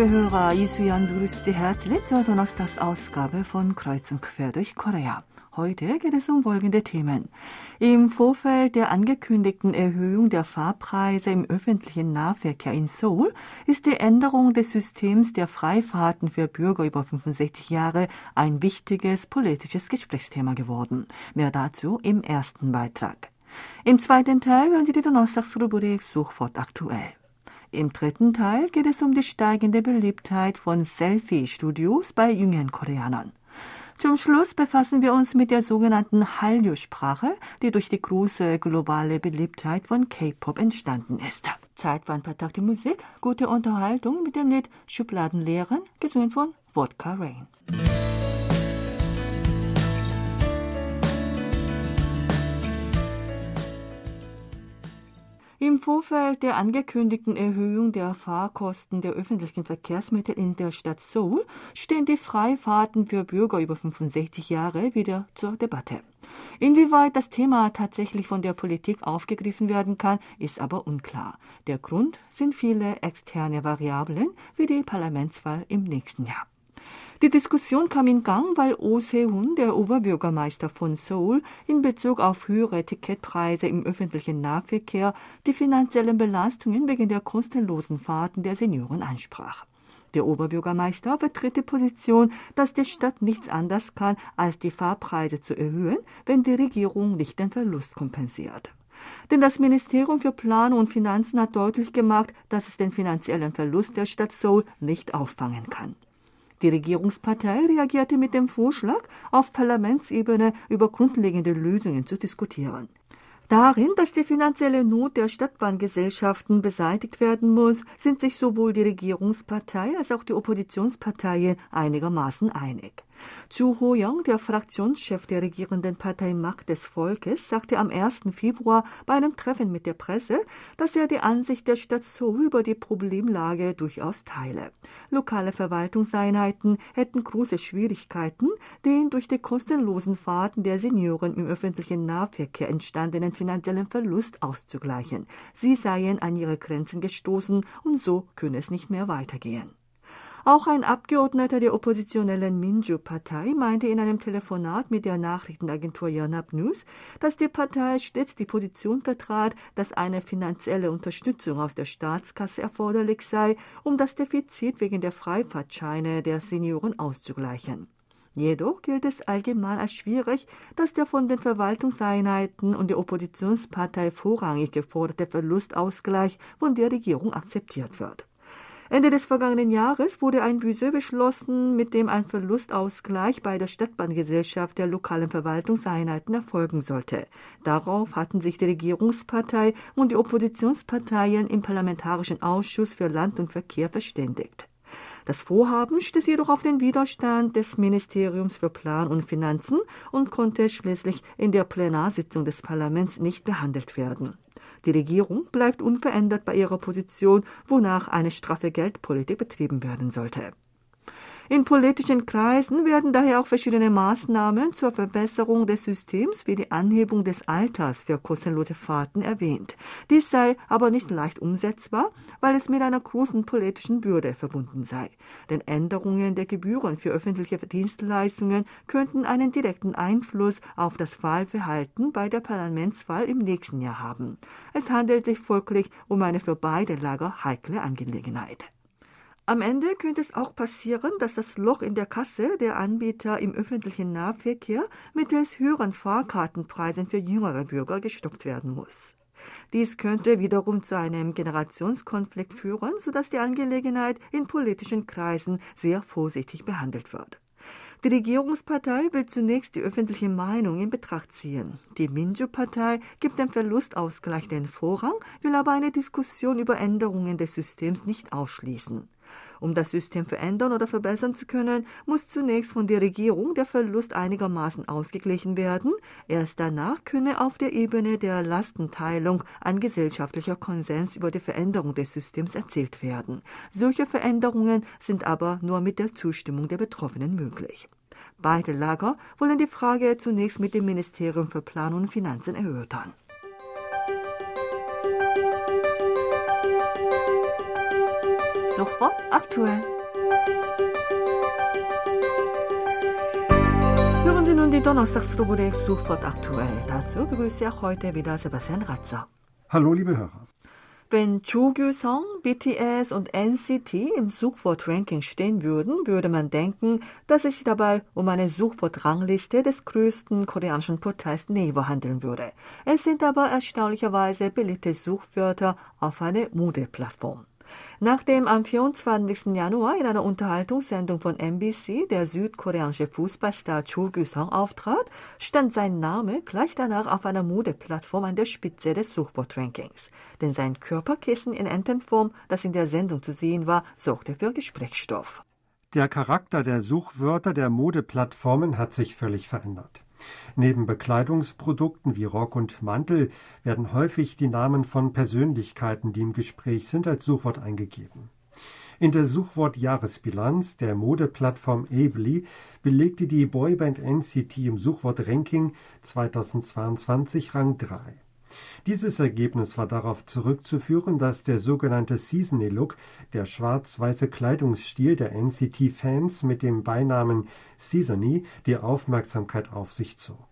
liebe Hörer, Isuyan begrüßt Sie herzlich zur Donnerstagsausgabe von Kreuz und Quer durch Korea. Heute geht es um folgende Themen. Im Vorfeld der angekündigten Erhöhung der Fahrpreise im öffentlichen Nahverkehr in Seoul ist die Änderung des Systems der Freifahrten für Bürger über 65 Jahre ein wichtiges politisches Gesprächsthema geworden. Mehr dazu im ersten Beitrag. Im zweiten Teil hören Sie die Donnerstagsrubrik Suchwort aktuell. Im dritten Teil geht es um die steigende Beliebtheit von Selfie-Studios bei jüngeren Koreanern. Zum Schluss befassen wir uns mit der sogenannten Hallyu-Sprache, die durch die große globale Beliebtheit von K-Pop entstanden ist. Zeit für ein paar Takte Musik, gute Unterhaltung mit dem Lied Schubladenlehren, gesungen von Vodka Rain. Im Vorfeld der angekündigten Erhöhung der Fahrkosten der öffentlichen Verkehrsmittel in der Stadt Seoul stehen die Freifahrten für Bürger über 65 Jahre wieder zur Debatte. Inwieweit das Thema tatsächlich von der Politik aufgegriffen werden kann, ist aber unklar. Der Grund sind viele externe Variablen wie die Parlamentswahl im nächsten Jahr. Die Diskussion kam in Gang, weil Oh Se-hun, der Oberbürgermeister von Seoul, in Bezug auf höhere Ticketpreise im öffentlichen Nahverkehr die finanziellen Belastungen wegen der kostenlosen Fahrten der Senioren ansprach. Der Oberbürgermeister vertritt die Position, dass die Stadt nichts anders kann, als die Fahrpreise zu erhöhen, wenn die Regierung nicht den Verlust kompensiert. Denn das Ministerium für Planung und Finanzen hat deutlich gemacht, dass es den finanziellen Verlust der Stadt Seoul nicht auffangen kann. Die Regierungspartei reagierte mit dem Vorschlag, auf Parlamentsebene über grundlegende Lösungen zu diskutieren. Darin, dass die finanzielle Not der Stadtbahngesellschaften beseitigt werden muss, sind sich sowohl die Regierungspartei als auch die Oppositionsparteien einigermaßen einig. Chu Ho-young, der Fraktionschef der regierenden Partei Macht des Volkes, sagte am 1. Februar bei einem Treffen mit der Presse, dass er die Ansicht der Stadt Seoul über die Problemlage durchaus teile. Lokale Verwaltungseinheiten hätten große Schwierigkeiten, den durch die kostenlosen Fahrten der Senioren im öffentlichen Nahverkehr entstandenen finanziellen Verlust auszugleichen. Sie seien an ihre Grenzen gestoßen und so könne es nicht mehr weitergehen. Auch ein Abgeordneter der oppositionellen Minju-Partei meinte in einem Telefonat mit der Nachrichtenagentur Yonhap News, dass die Partei stets die Position vertrat, dass eine finanzielle Unterstützung aus der Staatskasse erforderlich sei, um das Defizit wegen der Freifahrtscheine der Senioren auszugleichen. Jedoch gilt es allgemein als schwierig, dass der von den Verwaltungseinheiten und der Oppositionspartei vorrangig geforderte Verlustausgleich von der Regierung akzeptiert wird. Ende des vergangenen Jahres wurde ein Budget beschlossen, mit dem ein Verlustausgleich bei der Stadtbahngesellschaft der lokalen Verwaltungseinheiten erfolgen sollte. Darauf hatten sich die Regierungspartei und die Oppositionsparteien im Parlamentarischen Ausschuss für Land und Verkehr verständigt. Das Vorhaben stieß jedoch auf den Widerstand des Ministeriums für Plan und Finanzen und konnte schließlich in der Plenarsitzung des Parlaments nicht behandelt werden. Die Regierung bleibt unverändert bei ihrer Position, wonach eine straffe Geldpolitik betrieben werden sollte. In politischen Kreisen werden daher auch verschiedene Maßnahmen zur Verbesserung des Systems wie die Anhebung des Alters für kostenlose Fahrten erwähnt. Dies sei aber nicht leicht umsetzbar, weil es mit einer großen politischen Bürde verbunden sei. Denn Änderungen der Gebühren für öffentliche Dienstleistungen könnten einen direkten Einfluss auf das Wahlverhalten bei der Parlamentswahl im nächsten Jahr haben. Es handelt sich folglich um eine für beide Lager heikle Angelegenheit. Am Ende könnte es auch passieren, dass das Loch in der Kasse der Anbieter im öffentlichen Nahverkehr mittels höheren Fahrkartenpreisen für jüngere Bürger gestoppt werden muss. Dies könnte wiederum zu einem Generationskonflikt führen, sodass die Angelegenheit in politischen Kreisen sehr vorsichtig behandelt wird. Die Regierungspartei will zunächst die öffentliche Meinung in Betracht ziehen. Die Minju-Partei gibt dem Verlustausgleich den Vorrang, will aber eine Diskussion über Änderungen des Systems nicht ausschließen. Um das System verändern oder verbessern zu können, muss zunächst von der Regierung der Verlust einigermaßen ausgeglichen werden. Erst danach könne auf der Ebene der Lastenteilung ein gesellschaftlicher Konsens über die Veränderung des Systems erzielt werden. Solche Veränderungen sind aber nur mit der Zustimmung der Betroffenen möglich. Beide Lager wollen die Frage zunächst mit dem Ministerium für Planung und Finanzen erörtern. Sofort aktuell. Hören Sie nun die Donnerstagsrubrik sofort aktuell. Dazu begrüße ich heute wieder Sebastian Ratzer. Hallo, liebe Hörer. Wenn Chugyu-song, BTS und NCT im Suchwort-Ranking stehen würden, würde man denken, dass es sich dabei um eine Suchwort-Rangliste des größten koreanischen Portals Naver handeln würde. Es sind aber erstaunlicherweise beliebte Suchwörter auf eine Modeplattform. Nachdem am 24. Januar in einer Unterhaltungssendung von MBC der südkoreanische Fußballstar Cho Gyu-sung auftrat, stand sein Name gleich danach auf einer Modeplattform an der Spitze des Suchwortrankings. Denn sein Körperkissen in Entenform, das in der Sendung zu sehen war, sorgte für Gesprächsstoff. Der Charakter der Suchwörter der Modeplattformen hat sich völlig verändert. Neben Bekleidungsprodukten wie Rock und Mantel werden häufig die Namen von Persönlichkeiten, die im Gespräch sind, als Suchwort eingegeben. In der Suchwort-Jahresbilanz der Modeplattform Ably belegte die Boyband NCT im Suchwort-Ranking 2022 Rang 3. Dieses Ergebnis war darauf zurückzuführen, dass der sogenannte Seasonal Look, der schwarz-weiße Kleidungsstil der NCT-Fans mit dem Beinamen Seasony, die Aufmerksamkeit auf sich zog.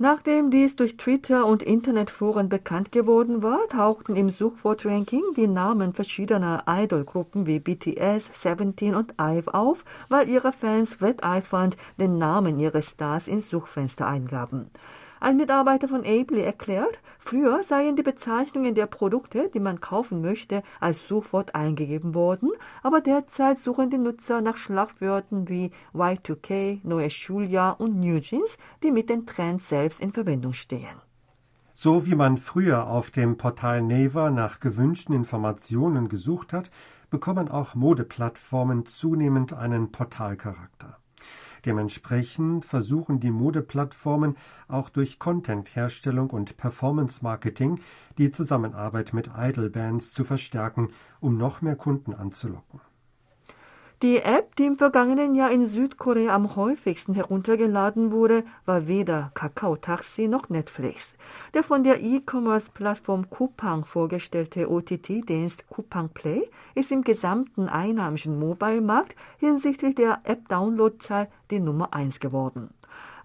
Nachdem dies durch Twitter und Internetforen bekannt geworden war, tauchten im Suchwortranking die Namen verschiedener Idolgruppen wie BTS, Seventeen und IVE auf, weil ihre Fans wetteifernd den Namen ihres Stars ins Suchfenster eingaben. Ein Mitarbeiter von Ably erklärt, früher seien die Bezeichnungen der Produkte, die man kaufen möchte, als Suchwort eingegeben worden, aber derzeit suchen die Nutzer nach Schlagwörtern wie Y2K, neues Schuljahr und New Jeans, die mit den Trends selbst in Verbindung stehen. So wie man früher auf dem Portal Naver nach gewünschten Informationen gesucht hat, bekommen auch Modeplattformen zunehmend einen Portalcharakter. Dementsprechend versuchen die Modeplattformen auch durch Content-Herstellung und Performance-Marketing die Zusammenarbeit mit Idol-Bands zu verstärken, um noch mehr Kunden anzulocken. Die App, die im vergangenen Jahr in Südkorea am häufigsten heruntergeladen wurde, war weder Kakao Taxi noch Netflix. Der von der E-Commerce-Plattform Coupang vorgestellte OTT-Dienst Coupang Play ist im gesamten einheimischen Mobile-Markt hinsichtlich der App-Download-Zahl die Nummer eins geworden.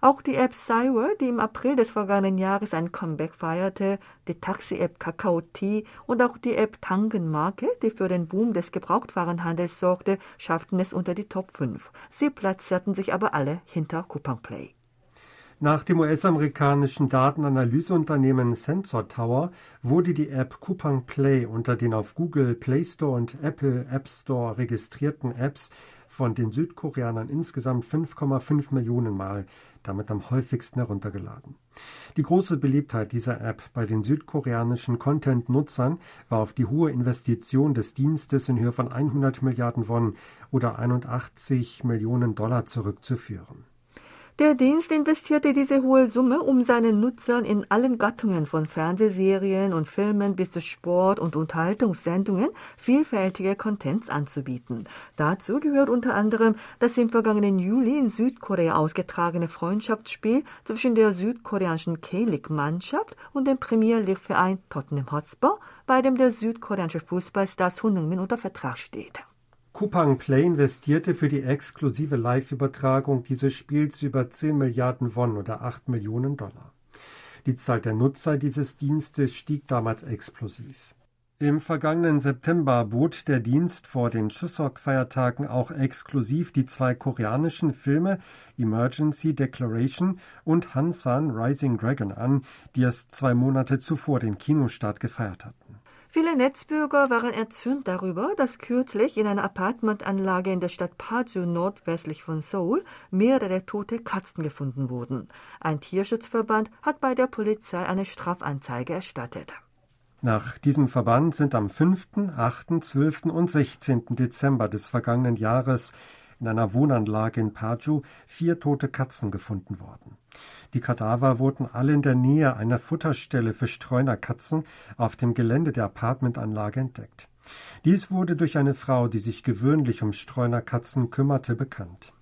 Auch die App Cywer, die im April des vergangenen Jahres ein Comeback feierte, die Taxi-App Kakao T und auch die App Tangenmarke, die für den Boom des Gebrauchtwarenhandels sorgte, schafften es unter die Top 5. Sie platzierten sich aber alle hinter Coupang Play. Nach dem US-amerikanischen Datenanalyseunternehmen Sensor Tower wurde die App Coupang Play unter den auf Google Play Store und Apple App Store registrierten Apps von den Südkoreanern insgesamt 5,5 Millionen Mal damit am häufigsten heruntergeladen. Die große Beliebtheit dieser App bei den südkoreanischen Content-Nutzern war auf die hohe Investition des Dienstes in Höhe von 100 Milliarden Won oder 81 Millionen Dollar zurückzuführen. Der Dienst investierte diese hohe Summe, um seinen Nutzern in allen Gattungen von Fernsehserien und Filmen bis zu Sport- und Unterhaltungssendungen vielfältige Contents anzubieten. Dazu gehört unter anderem das im vergangenen Juli in Südkorea ausgetragene Freundschaftsspiel zwischen der südkoreanischen K-League-Mannschaft und dem Premier League-Verein Tottenham Hotspur, bei dem der südkoreanische Fußballstar Sun Heung-min unter Vertrag steht. Coupang Play investierte für die exklusive Live-Übertragung dieses Spiels über 10 Milliarden Won oder 8 Millionen Dollar. Die Zahl der Nutzer dieses Dienstes stieg damals explosiv. Im vergangenen September bot der Dienst vor den Chuseok-Feiertagen auch exklusiv die zwei koreanischen Filme Emergency Declaration und Hansan Rising Dragon an, die es zwei Monate zuvor den Kinostart gefeiert hatten. Viele Netzbürger waren erzürnt darüber, dass kürzlich in einer Apartmentanlage in der Stadt Paju nordwestlich von Seoul mehrere tote Katzen gefunden wurden. Ein Tierschutzverband hat bei der Polizei eine Strafanzeige erstattet. Nach diesem Verband sind am 5., 8., 12. und 16. Dezember des vergangenen Jahres in einer Wohnanlage in Paju vier tote Katzen gefunden worden. Die Kadaver wurden alle in der Nähe einer Futterstelle für Streunerkatzen auf dem Gelände der Apartmentanlage entdeckt. Dies wurde durch eine Frau, die sich gewöhnlich um Streunerkatzen kümmerte, bekannt.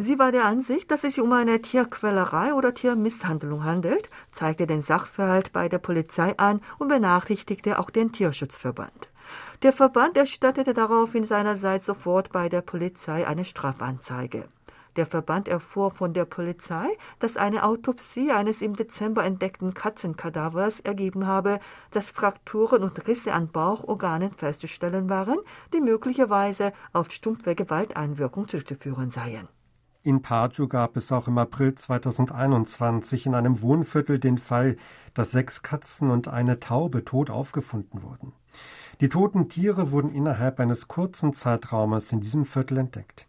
Sie war der Ansicht, dass es sich um eine Tierquälerei oder Tiermisshandlung handelt, zeigte den Sachverhalt bei der Polizei an und benachrichtigte auch den Tierschutzverband. Der Verband erstattete daraufhin seinerseits sofort bei der Polizei eine Strafanzeige. Der Verband erfuhr von der Polizei, dass eine Autopsie eines im Dezember entdeckten Katzenkadavers ergeben habe, dass Frakturen und Risse an Bauchorganen festzustellen waren, die möglicherweise auf stumpfe Gewalteinwirkung zurückzuführen seien. In Paju gab es auch im April 2021 in einem Wohnviertel den Fall, dass sechs Katzen und eine Taube tot aufgefunden wurden. Die toten Tiere wurden innerhalb eines kurzen Zeitraumes in diesem Viertel entdeckt.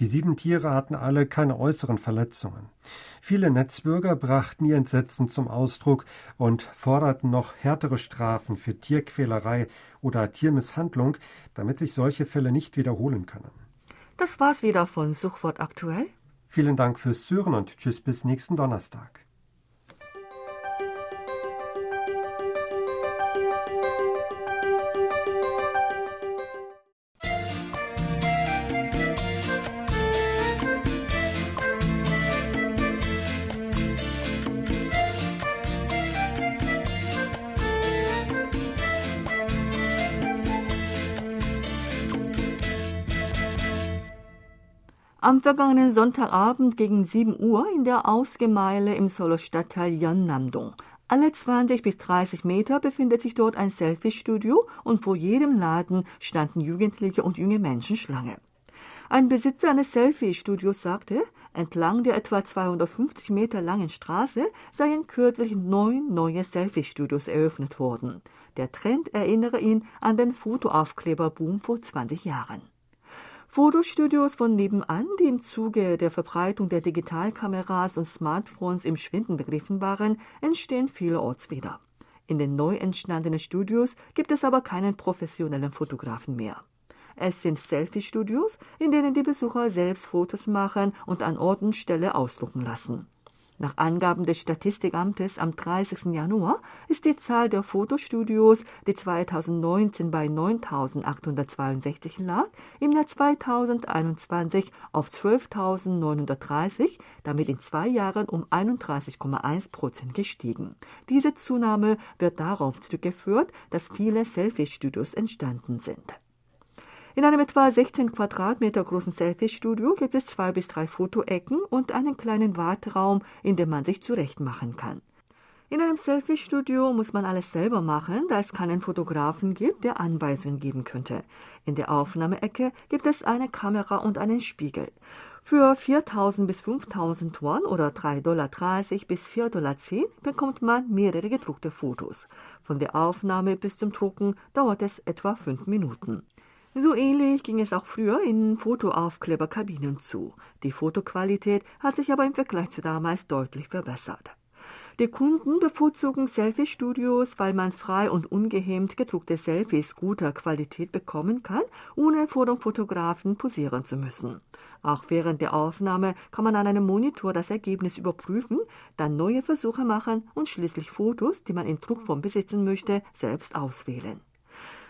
Die sieben Tiere hatten alle keine äußeren Verletzungen. Viele Netzbürger brachten ihr Entsetzen zum Ausdruck und forderten noch härtere Strafen für Tierquälerei oder Tiermisshandlung, damit sich solche Fälle nicht wiederholen können. Das war's wieder von Suchwort aktuell. Vielen Dank fürs Zuhören und tschüss bis nächsten Donnerstag. Am vergangenen Sonntagabend gegen 7 Uhr in der Ausgemeile im Solo-Stadtteil Yeonnam-dong. Alle 20 bis 30 Meter befindet sich dort ein Selfie-Studio und vor jedem Laden standen Jugendliche und junge Menschen Schlange. Ein Besitzer eines Selfie-Studios sagte, entlang der etwa 250 Meter langen Straße seien kürzlich neun neue Selfie-Studios eröffnet worden. Der Trend erinnere ihn an den Fotoaufkleberboom vor 20 Jahren. Fotostudios von nebenan, die im Zuge der Verbreitung der Digitalkameras und Smartphones im Schwinden begriffen waren, entstehen vielerorts wieder. In den neu entstandenen Studios gibt es aber keinen professionellen Fotografen mehr. Es sind Selfie-Studios, in denen die Besucher selbst Fotos machen und an Ort und Stelle ausdrucken lassen. Nach Angaben des Statistikamtes am 30. Januar ist die Zahl der Fotostudios, die 2019 bei 9.862 lag, im Jahr 2021 auf 12.930, damit in zwei Jahren um 31,1 Prozent gestiegen. Diese Zunahme wird darauf zurückgeführt, dass viele Selfie-Studios entstanden sind. In einem etwa 16 Quadratmeter großen Selfie-Studio gibt es zwei bis drei Fotoecken und einen kleinen Warteraum, in dem man sich zurechtmachen kann. In einem Selfie-Studio muss man alles selber machen, da es keinen Fotografen gibt, der Anweisungen geben könnte. In der Aufnahmeecke gibt es eine Kamera und einen Spiegel. Für 4.000 bis 5.000 Won oder 3,30 Dollar bis 4,10 Dollar bekommt man mehrere gedruckte Fotos. Von der Aufnahme bis zum Drucken dauert es etwa fünf Minuten. So ähnlich ging es auch früher in Fotoaufkleberkabinen zu. Die Fotoqualität hat sich aber im Vergleich zu damals deutlich verbessert. Die Kunden bevorzugen Selfie-Studios, weil man frei und ungehemmt gedruckte Selfies guter Qualität bekommen kann, ohne vor dem Fotografen posieren zu müssen. Auch während der Aufnahme kann man an einem Monitor das Ergebnis überprüfen, dann neue Versuche machen und schließlich Fotos, die man in Druckform besitzen möchte, selbst auswählen.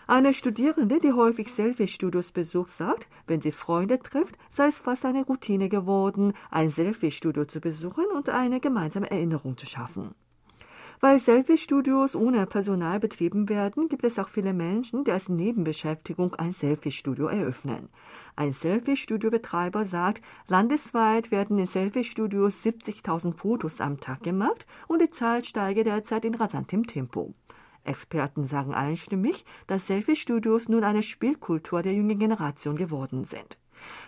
Eine Studierende, die häufig Selfie-Studios besucht, sagt, wenn sie Freunde trifft, sei es fast eine Routine geworden, ein Selfie-Studio zu besuchen und eine gemeinsame Erinnerung zu schaffen. Weil Selfie-Studios ohne Personal betrieben werden, gibt es auch viele Menschen, die als Nebenbeschäftigung ein Selfie-Studio eröffnen. Ein Selfie-Studio-Betreiber sagt, landesweit werden in Selfie-Studios 70.000 Fotos am Tag gemacht und die Zahl steige derzeit in rasantem Tempo. Experten sagen einstimmig, dass Selfie-Studios nun eine Spielkultur der jungen Generation geworden sind.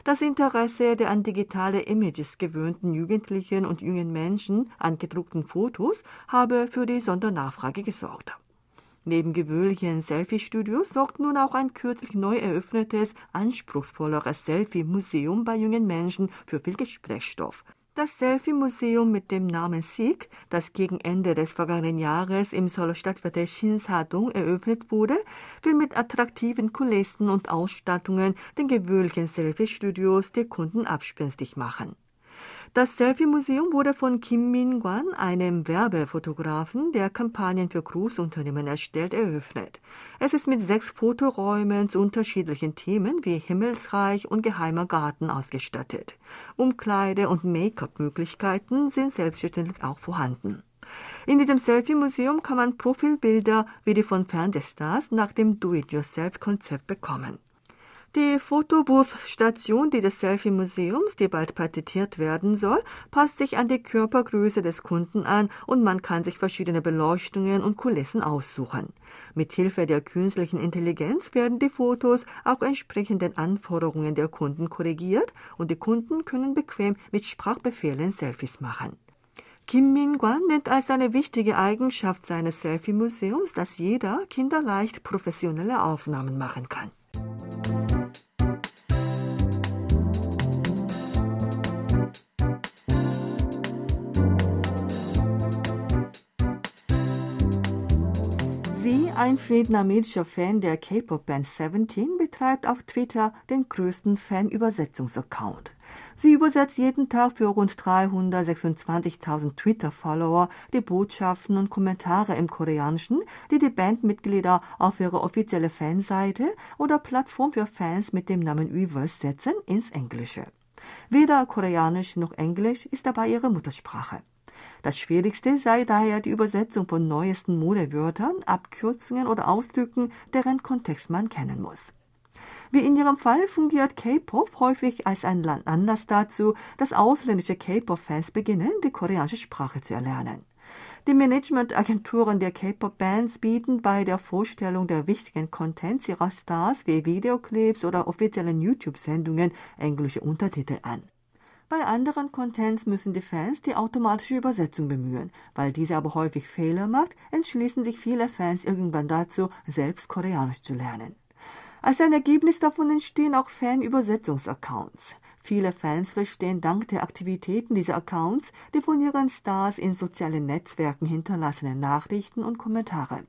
Das Interesse der an digitale Images gewöhnten Jugendlichen und jungen Menschen an gedruckten Fotos habe für die Sondernachfrage gesorgt. Neben gewöhnlichen Selfie-Studios sorgt nun auch ein kürzlich neu eröffnetes, anspruchsvolleres Selfie-Museum bei jungen Menschen für viel Gesprächsstoff. Das Selfie-Museum mit dem Namen Sieg, das gegen Ende des vergangenen Jahres im Seoul-Stadtviertel Shinsadong eröffnet wurde, will mit attraktiven Kulissen und Ausstattungen den gewöhnlichen Selfie-Studios die Kunden abspenstig machen. Das Selfie-Museum wurde von Kim Min-kwan, einem Werbefotografen, der Kampagnen für Großunternehmen erstellt, eröffnet. Es ist mit sechs Fotoräumen zu unterschiedlichen Themen wie Himmelsreich und Geheimer Garten ausgestattet. Umkleide- und Make-up-Möglichkeiten sind selbstverständlich auch vorhanden. In diesem Selfie-Museum kann man Profilbilder wie die von Fernsehstars nach dem Do-it-yourself-Konzept bekommen. Die Fotobooth-Station dieses Selfie-Museums, die bald patentiert werden soll, passt sich an die Körpergröße des Kunden an und man kann sich verschiedene Beleuchtungen und Kulissen aussuchen. Mit Hilfe der künstlichen Intelligenz werden die Fotos auch entsprechend den Anforderungen der Kunden korrigiert und die Kunden können bequem mit Sprachbefehlen Selfies machen. Kim Min-kwan nennt als eine wichtige Eigenschaft seines Selfie-Museums, dass jeder kinderleicht professionelle Aufnahmen machen kann. Ein vietnamesischer Fan der K-Pop-Band Seventeen, betreibt auf Twitter den größten Fan-Übersetzungsaccount. Sie übersetzt jeden Tag für rund 326.000 Twitter-Follower die Botschaften und Kommentare im Koreanischen, die die Bandmitglieder auf ihre offizielle Fanseite oder Plattform für Fans mit dem Namen Weverse setzen, ins Englische. Weder Koreanisch noch Englisch ist dabei ihre Muttersprache. Das Schwierigste sei daher die Übersetzung von neuesten Modewörtern, Abkürzungen oder Ausdrücken, deren Kontext man kennen muss. Wie in ihrem Fall fungiert K-Pop häufig als ein Anlass dazu, dass ausländische K-Pop-Fans beginnen, die koreanische Sprache zu erlernen. Die Managementagenturen der K-Pop-Bands bieten bei der Vorstellung der wichtigen Contents ihrer Stars wie Videoclips oder offiziellen YouTube-Sendungen englische Untertitel an. Bei anderen Contents müssen die Fans die automatische Übersetzung bemühen. Weil diese aber häufig Fehler macht, entschließen sich viele Fans irgendwann dazu, selbst Koreanisch zu lernen. Als ein Ergebnis davon entstehen auch Fan-Übersetzungsaccounts. Viele Fans verstehen dank der Aktivitäten dieser Accounts die von ihren Stars in sozialen Netzwerken hinterlassenen Nachrichten und Kommentare.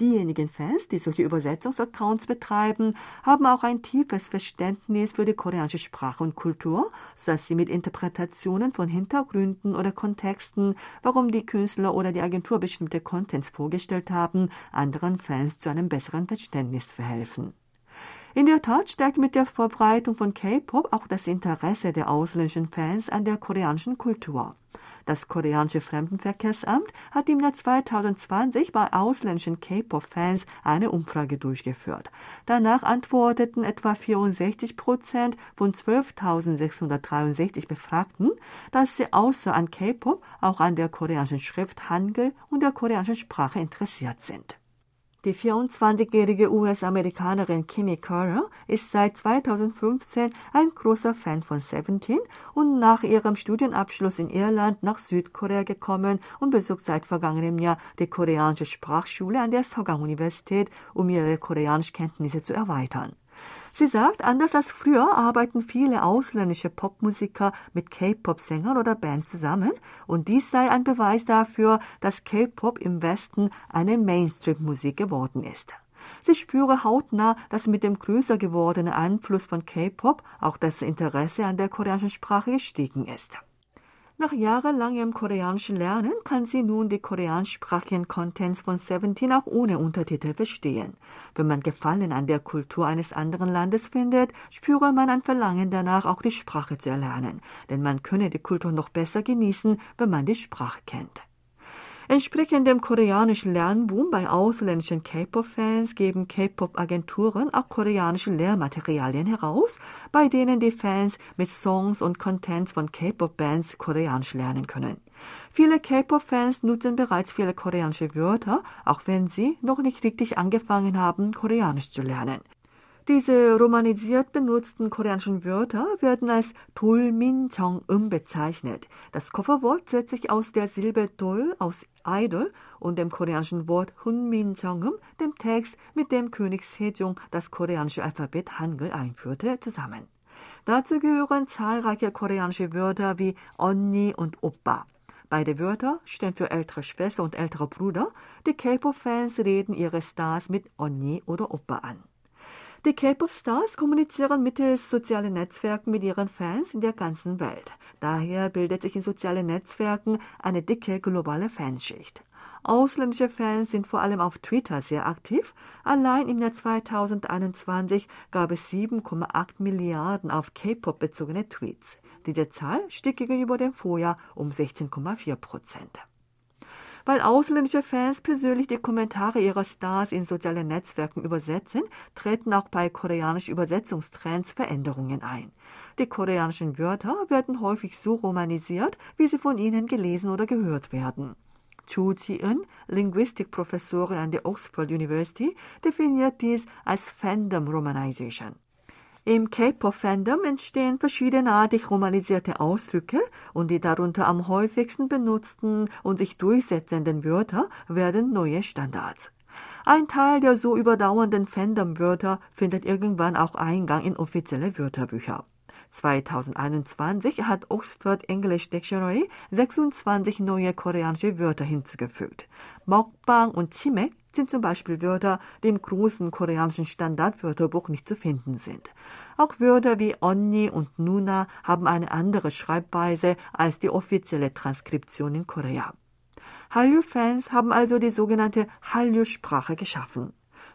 Diejenigen Fans, die solche Übersetzungsaccounts betreiben, haben auch ein tiefes Verständnis für die koreanische Sprache und Kultur, sodass sie mit Interpretationen von Hintergründen oder Kontexten, warum die Künstler oder die Agentur bestimmte Contents vorgestellt haben, anderen Fans zu einem besseren Verständnis verhelfen. In der Tat steigt mit der Verbreitung von K-Pop auch das Interesse der ausländischen Fans an der koreanischen Kultur. Das koreanische Fremdenverkehrsamt hat im Jahr 2020 bei ausländischen K-Pop-Fans eine Umfrage durchgeführt. Danach antworteten etwa 64 Prozent von 12.663 Befragten, dass sie außer an K-Pop auch an der koreanischen Schrift Hangul und der koreanischen Sprache interessiert sind. Die 24-jährige US-Amerikanerin Kimmy Carter ist seit 2015 ein großer Fan von Seventeen und nach ihrem Studienabschluss in Irland nach Südkorea gekommen und besucht seit vergangenem Jahr die koreanische Sprachschule an der Sogang-Universität, um ihre Koreanischkenntnisse zu erweitern. Sie sagt, anders als früher arbeiten viele ausländische Popmusiker mit K-Pop-Sängern oder Bands zusammen und dies sei ein Beweis dafür, dass K-Pop im Westen eine Mainstream-Musik geworden ist. Sie spüre hautnah, dass mit dem größer gewordenen Einfluss von K-Pop auch das Interesse an der koreanischen Sprache gestiegen ist. Nach jahrelangem koreanischen Lernen kann sie nun die koreanischsprachigen Contents von Seventeen auch ohne Untertitel verstehen. Wenn man Gefallen an der Kultur eines anderen Landes findet, spüre man ein Verlangen danach, auch die Sprache zu erlernen, denn man könne die Kultur noch besser genießen, wenn man die Sprache kennt. Entsprechend dem koreanischen Lernboom bei ausländischen K-Pop-Fans geben K-Pop-Agenturen auch koreanische Lehrmaterialien heraus, bei denen die Fans mit Songs und Contents von K-Pop-Bands Koreanisch lernen können. Viele K-Pop-Fans nutzen bereits viele koreanische Wörter, auch wenn sie noch nicht richtig angefangen haben, Koreanisch zu lernen. Diese romanisiert benutzten koreanischen Wörter werden als Dolmin-Jong-um bezeichnet. Das Kofferwort setzt sich aus der Silbe Dol aus Idol und dem koreanischen Wort Hunmin-Jong-um, dem Text, mit dem König Sejong das koreanische Alphabet Hangul einführte, zusammen. Dazu gehören zahlreiche koreanische Wörter wie Onni und Oppa. Beide Wörter stehen für ältere Schwester und älterer Bruder. Die K-Pop-Fans reden ihre Stars mit Onni oder Oppa an. Die K-Pop-Stars kommunizieren mittels sozialen Netzwerken mit ihren Fans in der ganzen Welt. Daher bildet sich in sozialen Netzwerken eine dicke globale Fanschicht. Ausländische Fans sind vor allem auf Twitter sehr aktiv. Allein im Jahr 2021 gab es 7,8 Milliarden auf K-Pop bezogene Tweets. Diese Zahl stieg gegenüber dem Vorjahr um 16,4 Prozent. Weil ausländische Fans persönlich die Kommentare ihrer Stars in sozialen Netzwerken übersetzen, treten auch bei koreanischen Übersetzungstrends Veränderungen ein. Die koreanischen Wörter werden häufig so romanisiert, wie sie von ihnen gelesen oder gehört werden. Chu Ji-eun, Linguistikprofessorin an der Oxford University, definiert dies als Fandom Romanization. Im K-Pop-Fandom entstehen verschiedenartig romanisierte Ausdrücke und die darunter am häufigsten benutzten und sich durchsetzenden Wörter werden neue Standards. Ein Teil der so überdauernden Fandom-Wörter findet irgendwann auch Eingang in offizielle Wörterbücher. 2021 hat Oxford English Dictionary 26 neue koreanische Wörter hinzugefügt. Mokbang und Chimek sind zum Beispiel Wörter, die im großen koreanischen Standardwörterbuch nicht zu finden sind. Auch Wörter wie Onni und Nuna haben eine andere Schreibweise als die offizielle Transkription in Korea. Hallyu-Fans haben also die sogenannte Hallyu-Sprache geschaffen.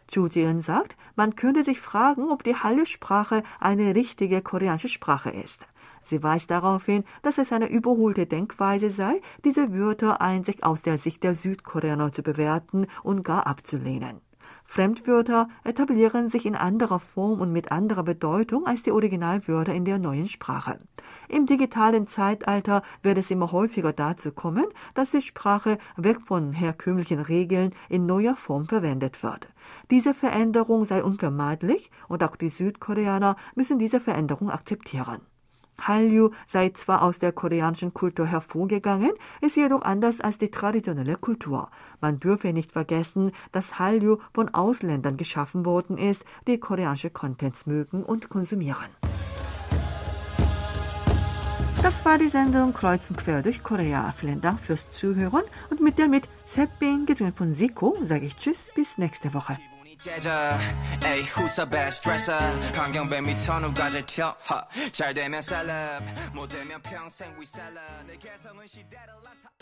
Chu Ji-eun sagt, man könnte sich fragen, ob die Hallyu-Sprache eine richtige koreanische Sprache ist. Sie weist darauf hin, dass es eine überholte Denkweise sei, diese Wörter einzig aus der Sicht der Südkoreaner zu bewerten und gar abzulehnen. Fremdwörter etablieren sich in anderer Form und mit anderer Bedeutung als die Originalwörter in der neuen Sprache. Im digitalen Zeitalter wird es immer häufiger dazu kommen, dass die Sprache weg von herkömmlichen Regeln in neuer Form verwendet wird. Diese Veränderung sei unvermeidlich und auch die Südkoreaner müssen diese Veränderung akzeptieren. Hallyu sei zwar aus der koreanischen Kultur hervorgegangen, ist jedoch anders als die traditionelle Kultur. Man dürfe nicht vergessen, dass Hallyu von Ausländern geschaffen worden ist, die koreanische Contents mögen und konsumieren. Das war die Sendung Kreuz und Quer durch Korea. Vielen Dank fürs Zuhören und mit der mit Sepping, gesungen von Siko, sage ich Tschüss, bis nächste Woche. 제자 에이 후사배 스트레서 환경배 미터는 과제 튀잘 되면 셀럽 못 되면 평생 위 셀럽. 내 개성은 시대를 나타